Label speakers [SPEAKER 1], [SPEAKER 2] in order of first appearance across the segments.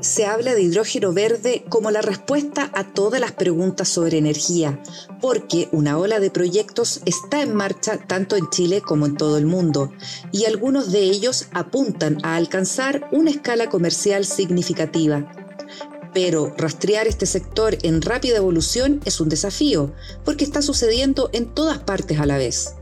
[SPEAKER 1] Se habla de hidrógeno verde como la respuesta a todas las preguntas sobre energía, porque una ola de proyectos está en marcha tanto en Chile como en todo el mundo, y algunos de ellos apuntan a alcanzar una escala comercial significativa. Pero rastrear este sector en rápida evolución es un desafío, porque está sucediendo en todas partes a la vez.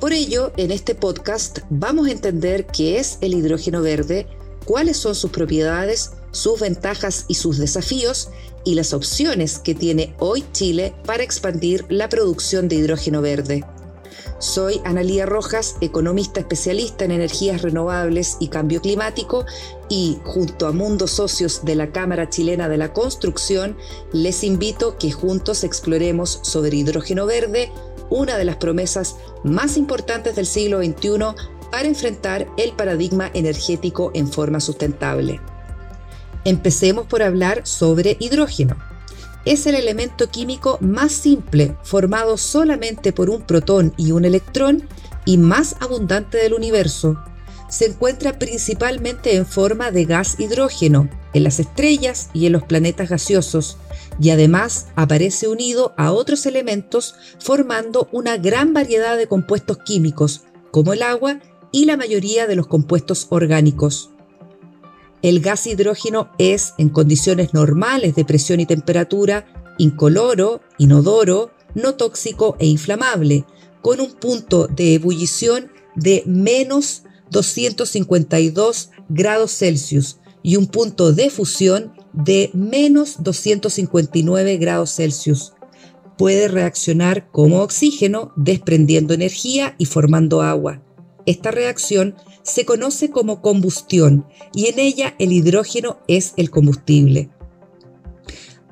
[SPEAKER 1] Por ello, en este podcast vamos a entender qué es el hidrógeno verde, cuáles son sus propiedades, sus ventajas y sus desafíos y las opciones que tiene hoy Chile para expandir la producción de hidrógeno verde. Soy Analía Rojas, economista especialista en energías renovables y cambio climático y junto a Mundos Socios de la Cámara Chilena de la Construcción les invito que juntos exploremos sobre hidrógeno verde, una de las promesas más importantes del siglo XXI para enfrentar el paradigma energético en forma sustentable. Empecemos por hablar sobre hidrógeno. Es el elemento químico más simple, formado solamente por un protón y un electrón, y más abundante del universo. Se encuentra principalmente en forma de gas hidrógeno, en las estrellas y en los planetas gaseosos, y además aparece unido a otros elementos formando una gran variedad de compuestos químicos, como el agua y la mayoría de los compuestos orgánicos. El gas hidrógeno es, en condiciones normales de presión y temperatura, incoloro, inodoro, no tóxico e inflamable, con un punto de ebullición de menos 252 grados Celsius y un punto de fusión de menos 259 grados Celsius. Puede reaccionar como oxígeno, desprendiendo energía y formando agua. Esta reacción se conoce como combustión y en ella el hidrógeno es el combustible.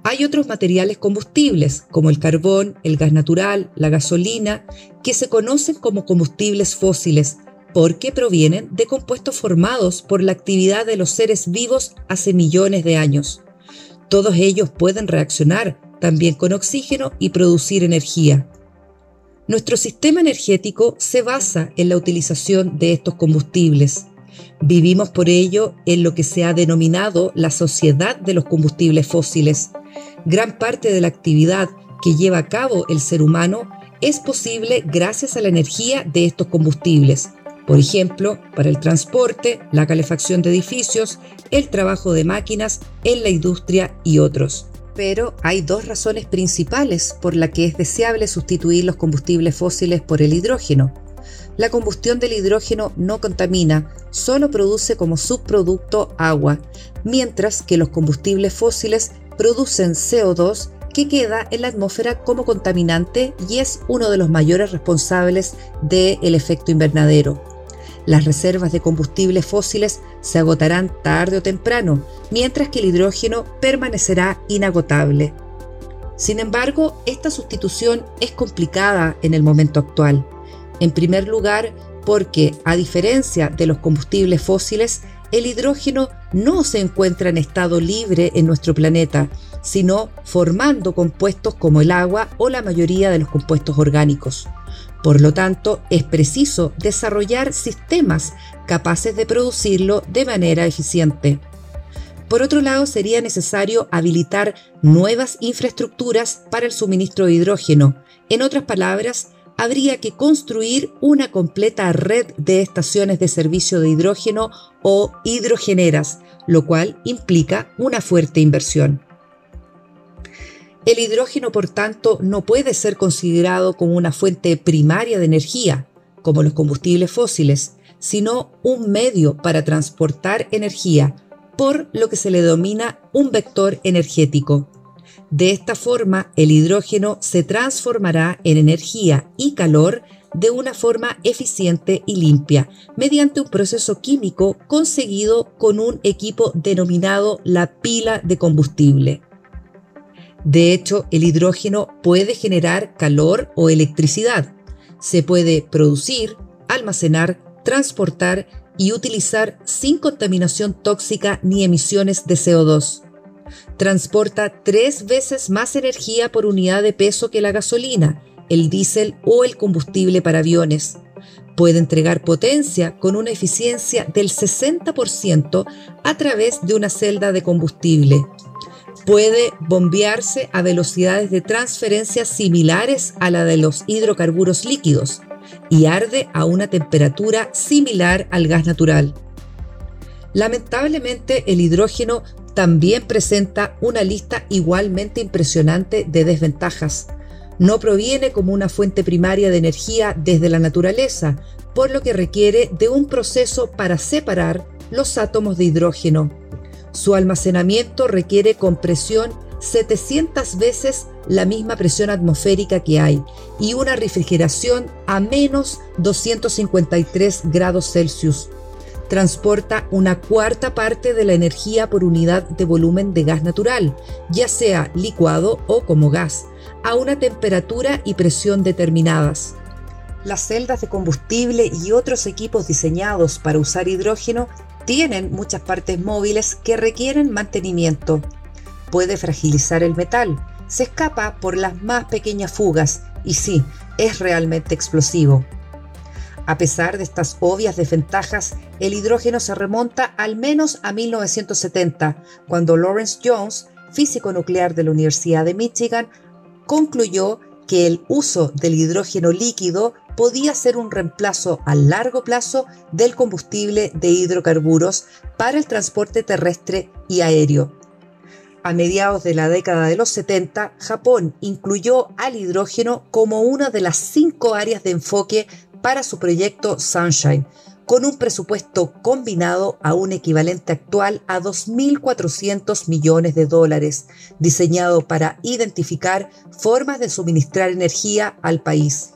[SPEAKER 1] Hay otros materiales combustibles, como el carbón, el gas natural, la gasolina, que se conocen como combustibles fósiles porque provienen de compuestos formados por la actividad de los seres vivos hace millones de años. Todos ellos pueden reaccionar también con oxígeno y producir energía. Nuestro sistema energético se basa en la utilización de estos combustibles. Vivimos por ello en lo que se ha denominado la sociedad de los combustibles fósiles. Gran parte de la actividad que lleva a cabo el ser humano es posible gracias a la energía de estos combustibles. Por ejemplo, para el transporte, la calefacción de edificios, el trabajo de máquinas en la industria y otros. Pero hay dos razones principales por las que es deseable sustituir los combustibles fósiles por el hidrógeno. La combustión del hidrógeno no contamina, solo produce como subproducto agua, mientras que los combustibles fósiles producen CO2 que queda en la atmósfera como contaminante y es uno de los mayores responsables del efecto invernadero. Las reservas de combustibles fósiles se agotarán tarde o temprano, mientras que el hidrógeno permanecerá inagotable. Sin embargo, esta sustitución es complicada en el momento actual. En primer lugar, porque, a diferencia de los combustibles fósiles, el hidrógeno no se encuentra en estado libre en nuestro planeta, sino formando compuestos como el agua o la mayoría de los compuestos orgánicos. Por lo tanto, es preciso desarrollar sistemas capaces de producirlo de manera eficiente. Por otro lado, sería necesario habilitar nuevas infraestructuras para el suministro de hidrógeno. En otras palabras, habría que construir una completa red de estaciones de servicio de hidrógeno o hidrogeneras, lo cual implica una fuerte inversión. El hidrógeno, por tanto, no puede ser considerado como una fuente primaria de energía, como los combustibles fósiles, sino un medio para transportar energía, por lo que se le denomina un vector energético. De esta forma, el hidrógeno se transformará en energía y calor de una forma eficiente y limpia, mediante un proceso químico conseguido con un equipo denominado la pila de combustible. De hecho, el hidrógeno puede generar calor o electricidad. Se puede producir, almacenar, transportar y utilizar sin contaminación tóxica ni emisiones de CO2. Transporta tres veces más energía por unidad de peso que la gasolina, el diésel o el combustible para aviones. Puede entregar potencia con una eficiencia del 60% a través de una celda de combustible. Puede bombearse a velocidades de transferencia similares a la de los hidrocarburos líquidos y arde a una temperatura similar al gas natural. Lamentablemente, el hidrógeno también presenta una lista igualmente impresionante de desventajas. No proviene como una fuente primaria de energía desde la naturaleza, por lo que requiere de un proceso para separar los átomos de hidrógeno. Su almacenamiento requiere compresión 700 veces la misma presión atmosférica que hay y una refrigeración a menos 253 grados Celsius transporta una cuarta parte de la energía por unidad de volumen de gas natural, ya sea licuado o como gas, a una temperatura y presión determinadas. Las celdas de combustible y otros equipos diseñados para usar hidrógeno tienen muchas partes móviles que requieren mantenimiento. Puede fragilizar el metal, se escapa por las más pequeñas fugas y sí, es realmente explosivo. A pesar de estas obvias desventajas, el hidrógeno se remonta al menos a 1970, cuando Lawrence Jones, físico nuclear de la Universidad de Michigan, concluyó que el uso del hidrógeno líquido podía ser un reemplazo a largo plazo del combustible de hidrocarburos para el transporte terrestre y aéreo. A mediados de la década de los 70, Japón incluyó al hidrógeno como una de las cinco áreas de enfoque para su proyecto Sunshine, con un presupuesto combinado a un equivalente actual a 2.400 millones de dólares, diseñado para identificar formas de suministrar energía al país.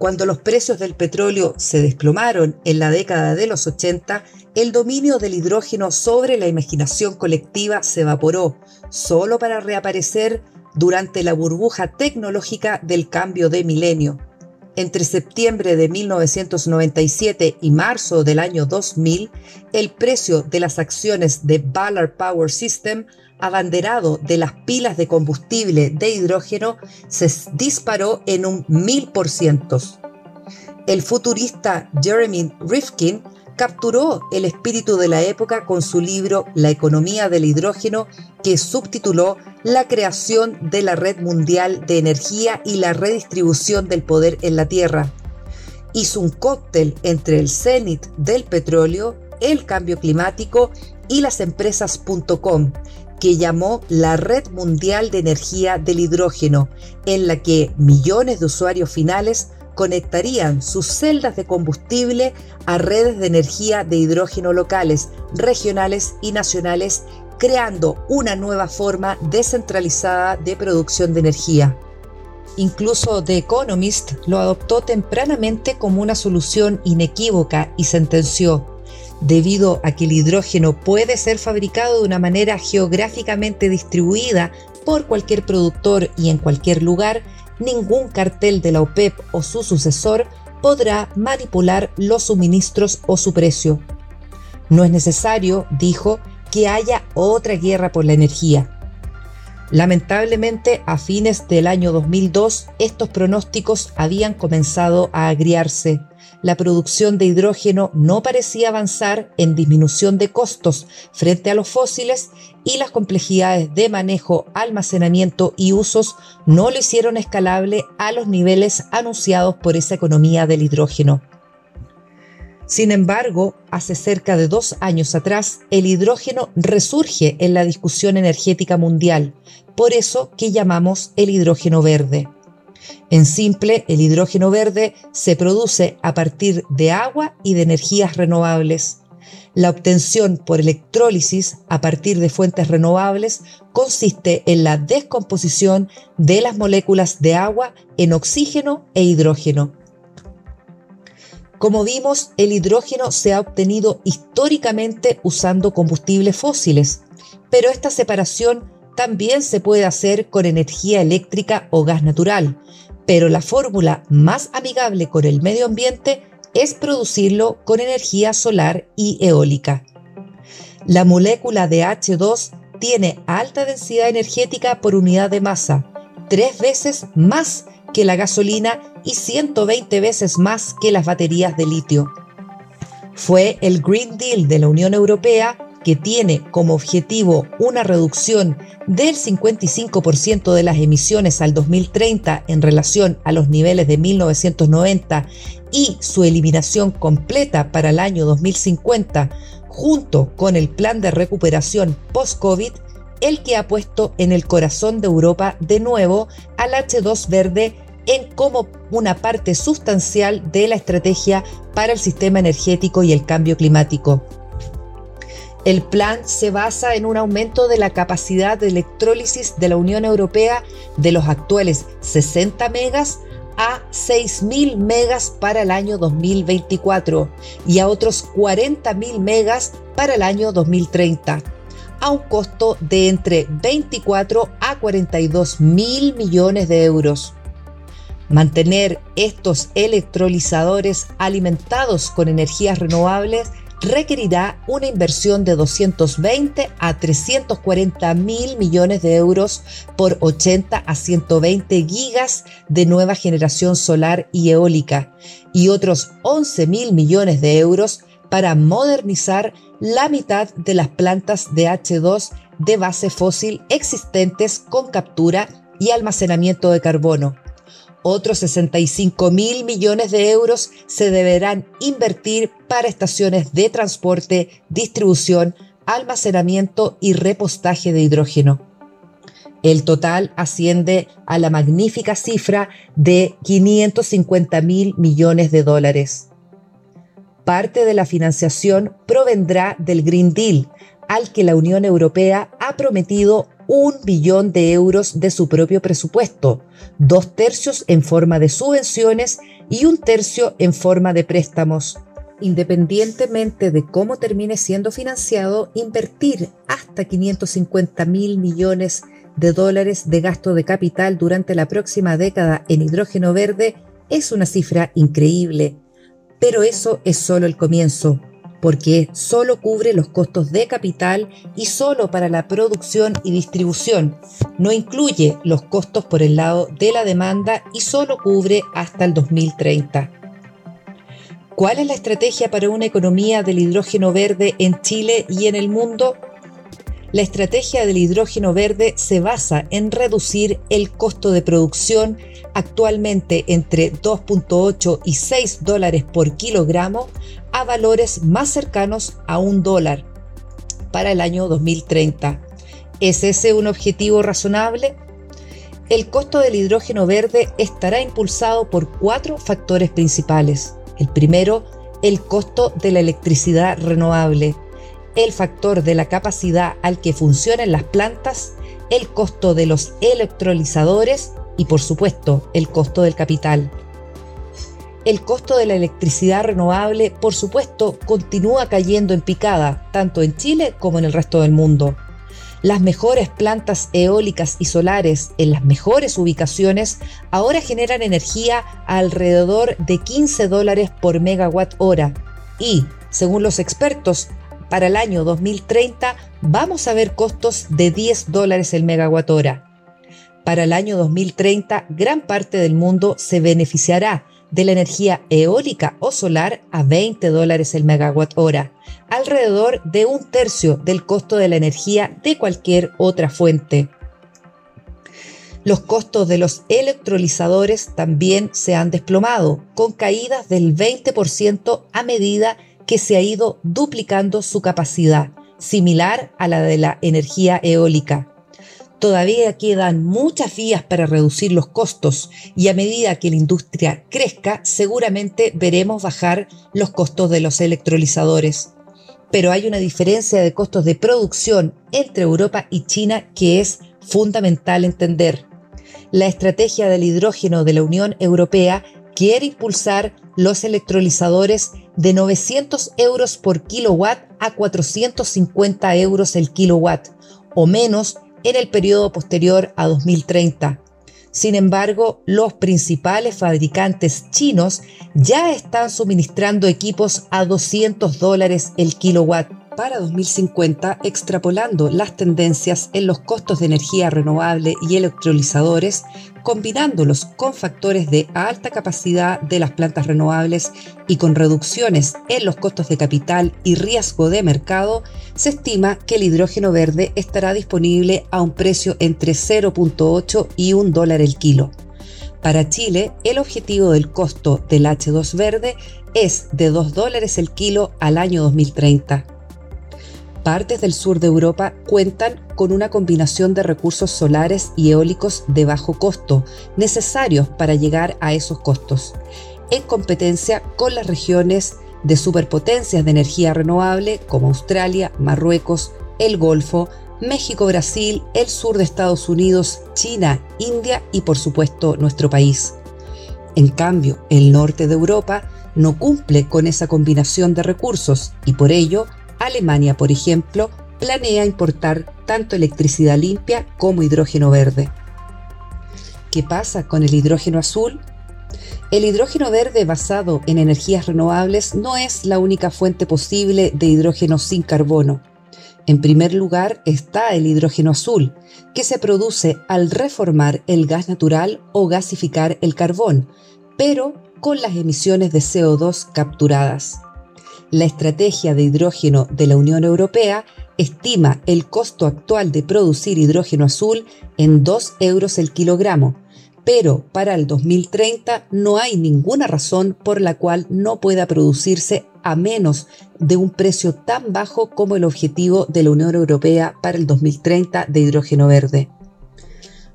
[SPEAKER 1] Cuando los precios del petróleo se desplomaron en la década de los 80, el dominio del hidrógeno sobre la imaginación colectiva se evaporó, solo para reaparecer durante la burbuja tecnológica del cambio de milenio. Entre septiembre de 1997 y marzo del año 2000, el precio de las acciones de Ballard Power System, abanderado de las pilas de combustible de hidrógeno, se disparó en un 1000%. El futurista Jeremy Rifkin capturó el espíritu de la época con su libro La economía del hidrógeno, que subtituló La creación de la red mundial de energía y la redistribución del poder en la Tierra. Hizo un cóctel entre el cenit del petróleo, el cambio climático y las empresas.com, que llamó la Red Mundial de Energía del Hidrógeno, en la que millones de usuarios finales conectarían sus celdas de combustible a redes de energía de hidrógeno locales, regionales y nacionales, creando una nueva forma descentralizada de producción de energía. Incluso The Economist lo adoptó tempranamente como una solución inequívoca y sentenció, debido a que el hidrógeno puede ser fabricado de una manera geográficamente distribuida por cualquier productor y en cualquier lugar, ningún cartel de la OPEP o su sucesor podrá manipular los suministros o su precio. No es necesario, dijo, que haya otra guerra por la energía. Lamentablemente, a fines del año 2002, estos pronósticos habían comenzado a agriarse la producción de hidrógeno no parecía avanzar en disminución de costos frente a los fósiles y las complejidades de manejo, almacenamiento y usos no lo hicieron escalable a los niveles anunciados por esa economía del hidrógeno. Sin embargo, hace cerca de dos años atrás, el hidrógeno resurge en la discusión energética mundial, por eso que llamamos el hidrógeno verde. En simple, el hidrógeno verde se produce a partir de agua y de energías renovables. La obtención por electrólisis a partir de fuentes renovables consiste en la descomposición de las moléculas de agua en oxígeno e hidrógeno. Como vimos, el hidrógeno se ha obtenido históricamente usando combustibles fósiles, pero esta separación también se puede hacer con energía eléctrica o gas natural, pero la fórmula más amigable con el medio ambiente es producirlo con energía solar y eólica. La molécula de H2 tiene alta densidad energética por unidad de masa, tres veces más que la gasolina y 120 veces más que las baterías de litio. Fue el Green Deal de la Unión Europea que tiene como objetivo una reducción del 55% de las emisiones al 2030 en relación a los niveles de 1990 y su eliminación completa para el año 2050, junto con el plan de recuperación post-COVID, el que ha puesto en el corazón de Europa de nuevo al H2 verde en como una parte sustancial de la estrategia para el sistema energético y el cambio climático. El plan se basa en un aumento de la capacidad de electrólisis de la Unión Europea de los actuales 60 megas a 6.000 megas para el año 2024 y a otros 40.000 megas para el año 2030, a un costo de entre 24 a 42 mil millones de euros. Mantener estos electrolizadores alimentados con energías renovables requerirá una inversión de 220 a 340 mil millones de euros por 80 a 120 gigas de nueva generación solar y eólica y otros 11 mil millones de euros para modernizar la mitad de las plantas de H2 de base fósil existentes con captura y almacenamiento de carbono otros 65 mil millones de euros se deberán invertir para estaciones de transporte, distribución, almacenamiento y repostaje de hidrógeno. El total asciende a la magnífica cifra de 550 mil millones de dólares. Parte de la financiación provendrá del Green Deal, al que la Unión Europea ha prometido un billón de euros de su propio presupuesto, dos tercios en forma de subvenciones y un tercio en forma de préstamos. Independientemente de cómo termine siendo financiado, invertir hasta 550 mil millones de dólares de gasto de capital durante la próxima década en hidrógeno verde es una cifra increíble. Pero eso es solo el comienzo porque solo cubre los costos de capital y solo para la producción y distribución. No incluye los costos por el lado de la demanda y solo cubre hasta el 2030. ¿Cuál es la estrategia para una economía del hidrógeno verde en Chile y en el mundo? La estrategia del hidrógeno verde se basa en reducir el costo de producción actualmente entre 2.8 y 6 dólares por kilogramo a valores más cercanos a un dólar para el año 2030. ¿Es ese un objetivo razonable? El costo del hidrógeno verde estará impulsado por cuatro factores principales. El primero, el costo de la electricidad renovable, el factor de la capacidad al que funcionan las plantas, el costo de los electrolizadores y por supuesto el costo del capital. El costo de la electricidad renovable, por supuesto, continúa cayendo en picada, tanto en Chile como en el resto del mundo. Las mejores plantas eólicas y solares en las mejores ubicaciones ahora generan energía alrededor de 15 dólares por megawatt hora y, según los expertos, para el año 2030 vamos a ver costos de 10 dólares el megawatt hora. Para el año 2030, gran parte del mundo se beneficiará de la energía eólica o solar a 20 dólares el megawatt hora, alrededor de un tercio del costo de la energía de cualquier otra fuente. Los costos de los electrolizadores también se han desplomado, con caídas del 20% a medida que que se ha ido duplicando su capacidad, similar a la de la energía eólica. Todavía quedan muchas vías para reducir los costos y a medida que la industria crezca, seguramente veremos bajar los costos de los electrolizadores. Pero hay una diferencia de costos de producción entre Europa y China que es fundamental entender. La estrategia del hidrógeno de la Unión Europea quiere impulsar los electrolizadores de 900 euros por kilowatt a 450 euros el kilowatt o menos en el periodo posterior a 2030. Sin embargo, los principales fabricantes chinos ya están suministrando equipos a 200 dólares el kilowatt para 2050 extrapolando las tendencias en los costos de energía renovable y electrolizadores, combinándolos con factores de alta capacidad de las plantas renovables y con reducciones en los costos de capital y riesgo de mercado, se estima que el hidrógeno verde estará disponible a un precio entre 0.8 y 1 dólar el kilo. Para Chile, el objetivo del costo del H2 verde es de 2 dólares el kilo al año 2030 partes del sur de Europa cuentan con una combinación de recursos solares y eólicos de bajo costo, necesarios para llegar a esos costos, en competencia con las regiones de superpotencias de energía renovable como Australia, Marruecos, el Golfo, México, Brasil, el sur de Estados Unidos, China, India y por supuesto nuestro país. En cambio, el norte de Europa no cumple con esa combinación de recursos y por ello Alemania, por ejemplo, planea importar tanto electricidad limpia como hidrógeno verde. ¿Qué pasa con el hidrógeno azul? El hidrógeno verde basado en energías renovables no es la única fuente posible de hidrógeno sin carbono. En primer lugar está el hidrógeno azul, que se produce al reformar el gas natural o gasificar el carbón, pero con las emisiones de CO2 capturadas. La estrategia de hidrógeno de la Unión Europea estima el costo actual de producir hidrógeno azul en 2 euros el kilogramo, pero para el 2030 no hay ninguna razón por la cual no pueda producirse a menos de un precio tan bajo como el objetivo de la Unión Europea para el 2030 de hidrógeno verde.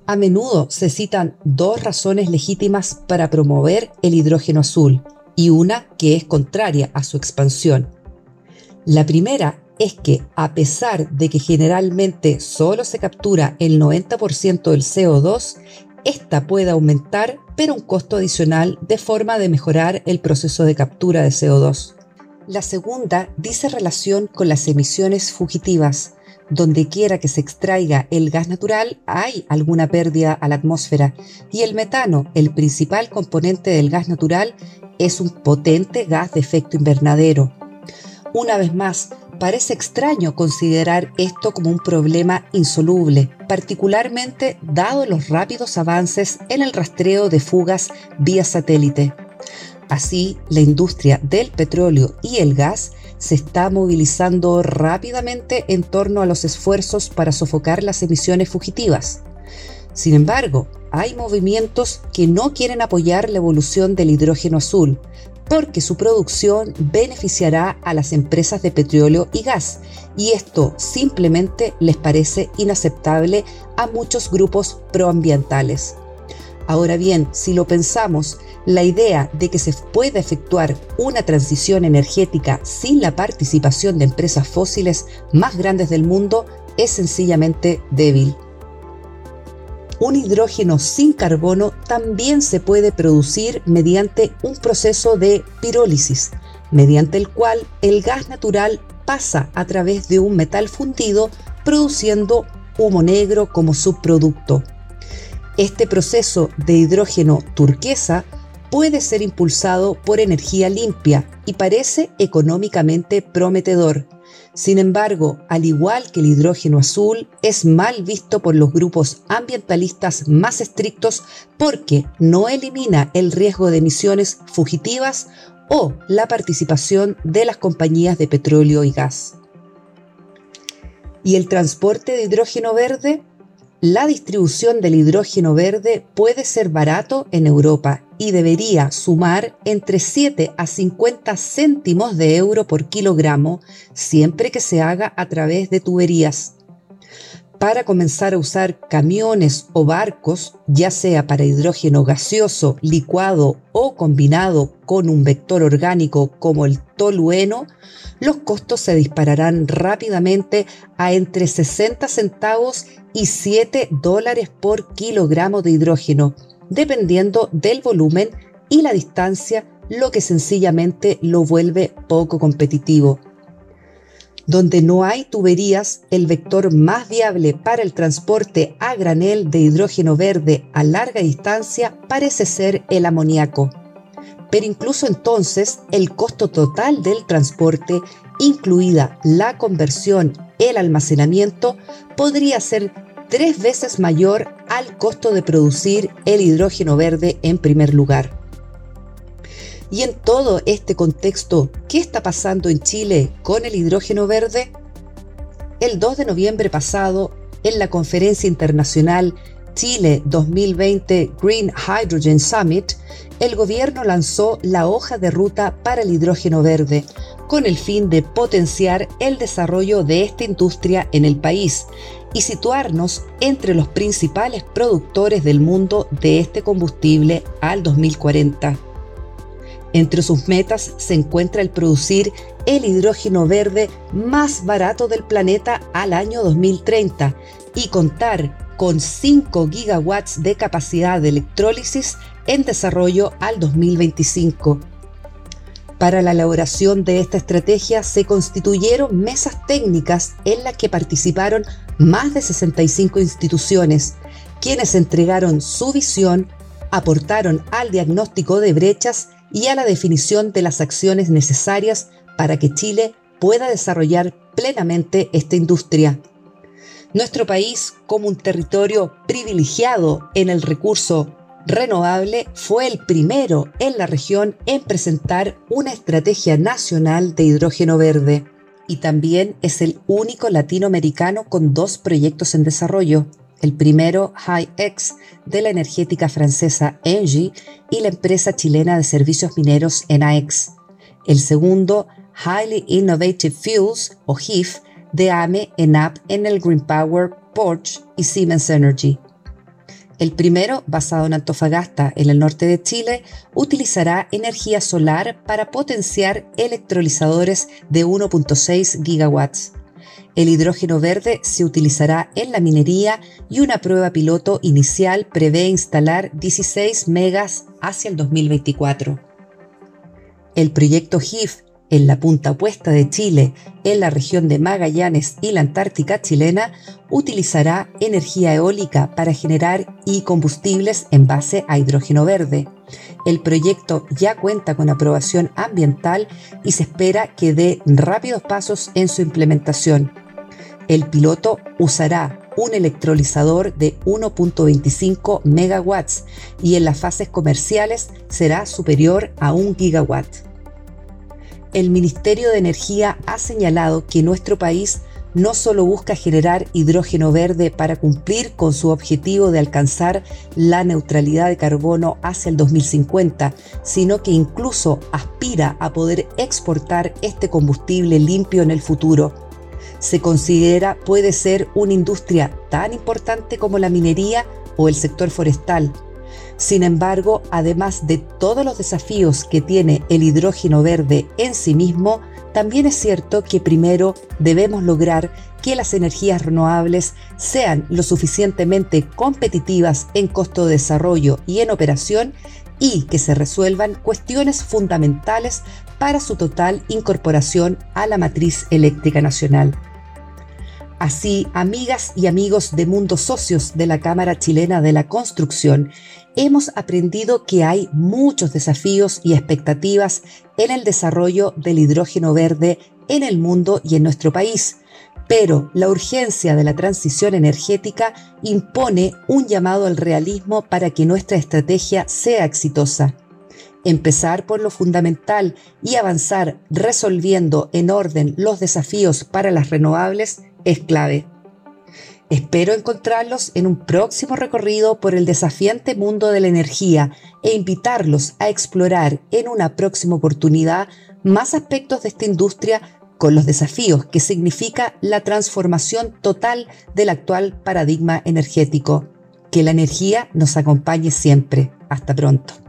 [SPEAKER 1] A menudo se citan dos razones legítimas para promover el hidrógeno azul y una que es contraria a su expansión. La primera es que, a pesar de que generalmente solo se captura el 90% del CO2, esta puede aumentar, pero un costo adicional de forma de mejorar el proceso de captura de CO2. La segunda dice relación con las emisiones fugitivas. Donde quiera que se extraiga el gas natural hay alguna pérdida a la atmósfera y el metano, el principal componente del gas natural, es un potente gas de efecto invernadero. Una vez más, parece extraño considerar esto como un problema insoluble, particularmente dado los rápidos avances en el rastreo de fugas vía satélite. Así, la industria del petróleo y el gas se está movilizando rápidamente en torno a los esfuerzos para sofocar las emisiones fugitivas. Sin embargo, hay movimientos que no quieren apoyar la evolución del hidrógeno azul, porque su producción beneficiará a las empresas de petróleo y gas, y esto simplemente les parece inaceptable a muchos grupos proambientales. Ahora bien, si lo pensamos, la idea de que se pueda efectuar una transición energética sin la participación de empresas fósiles más grandes del mundo es sencillamente débil. Un hidrógeno sin carbono también se puede producir mediante un proceso de pirólisis, mediante el cual el gas natural pasa a través de un metal fundido produciendo humo negro como subproducto. Este proceso de hidrógeno turquesa puede ser impulsado por energía limpia y parece económicamente prometedor, sin embargo, al igual que el hidrógeno azul, es mal visto por los grupos ambientalistas más estrictos porque no elimina el riesgo de emisiones fugitivas o la participación de las compañías de petróleo y gas. ¿Y el transporte de hidrógeno verde? La distribución del hidrógeno verde puede ser barato en Europa y debería sumar entre 7 a 50 céntimos de euro por kilogramo siempre que se haga a través de tuberías. Para comenzar a usar camiones o barcos, ya sea para hidrógeno gaseoso, licuado o combinado con un vector orgánico como el tolueno, los costos se dispararán rápidamente a entre 60 centavos y 7 dólares por kilogramo de hidrógeno, dependiendo del volumen y la distancia, lo que sencillamente lo vuelve poco competitivo. Donde no hay tuberías, el vector más viable para el transporte a granel de hidrógeno verde a larga distancia parece ser el amoníaco. Pero incluso entonces el costo total del transporte incluida la conversión, el almacenamiento, podría ser tres veces mayor al costo de producir el hidrógeno verde en primer lugar. Y en todo este contexto, ¿qué está pasando en Chile con el hidrógeno verde? El 2 de noviembre pasado, en la conferencia internacional Chile 2020 Green Hydrogen Summit, el gobierno lanzó la hoja de ruta para el hidrógeno verde, con el fin de potenciar el desarrollo de esta industria en el país y situarnos entre los principales productores del mundo de este combustible al 2040. Entre sus metas se encuentra el producir el hidrógeno verde más barato del planeta al año 2030 y contar con 5 gigawatts de capacidad de electrólisis en desarrollo al 2025. Para la elaboración de esta estrategia se constituyeron mesas técnicas en las que participaron más de 65 instituciones, quienes entregaron su visión, aportaron al diagnóstico de brechas y a la definición de las acciones necesarias para que Chile pueda desarrollar plenamente esta industria. Nuestro país, como un territorio privilegiado en el recurso renovable, fue el primero en la región en presentar una estrategia nacional de hidrógeno verde y también es el único latinoamericano con dos proyectos en desarrollo, el primero HyX de la energética francesa Engie y la empresa chilena de servicios mineros ENAEX. El segundo, Highly Innovative Fuels o HIF de AME, ENAP, Enel Green Power, Porsche y Siemens Energy. El primero, basado en Antofagasta, en el norte de Chile, utilizará energía solar para potenciar electrolizadores de 1.6 gigawatts. El hidrógeno verde se utilizará en la minería y una prueba piloto inicial prevé instalar 16 megas hacia el 2024. El proyecto HIF en la punta opuesta de Chile, en la región de Magallanes y la Antártica chilena, utilizará energía eólica para generar y combustibles en base a hidrógeno verde. El proyecto ya cuenta con aprobación ambiental y se espera que dé rápidos pasos en su implementación. El piloto usará un electrolizador de 1.25 megawatts y en las fases comerciales será superior a 1 gigawatt el Ministerio de Energía ha señalado que nuestro país no solo busca generar hidrógeno verde para cumplir con su objetivo de alcanzar la neutralidad de carbono hacia el 2050, sino que incluso aspira a poder exportar este combustible limpio en el futuro. Se considera puede ser una industria tan importante como la minería o el sector forestal, sin embargo, además de todos los desafíos que tiene el hidrógeno verde en sí mismo, también es cierto que primero debemos lograr que las energías renovables sean lo suficientemente competitivas en costo de desarrollo y en operación y que se resuelvan cuestiones fundamentales para su total incorporación a la matriz eléctrica nacional. Así, amigas y amigos de Mundos Socios de la Cámara Chilena de la Construcción, hemos aprendido que hay muchos desafíos y expectativas en el desarrollo del hidrógeno verde en el mundo y en nuestro país, pero la urgencia de la transición energética impone un llamado al realismo para que nuestra estrategia sea exitosa. Empezar por lo fundamental y avanzar resolviendo en orden los desafíos para las renovables es clave. Espero encontrarlos en un próximo recorrido por el desafiante mundo de la energía e invitarlos a explorar en una próxima oportunidad más aspectos de esta industria con los desafíos que significa la transformación total del actual paradigma energético. Que la energía nos acompañe siempre. Hasta pronto.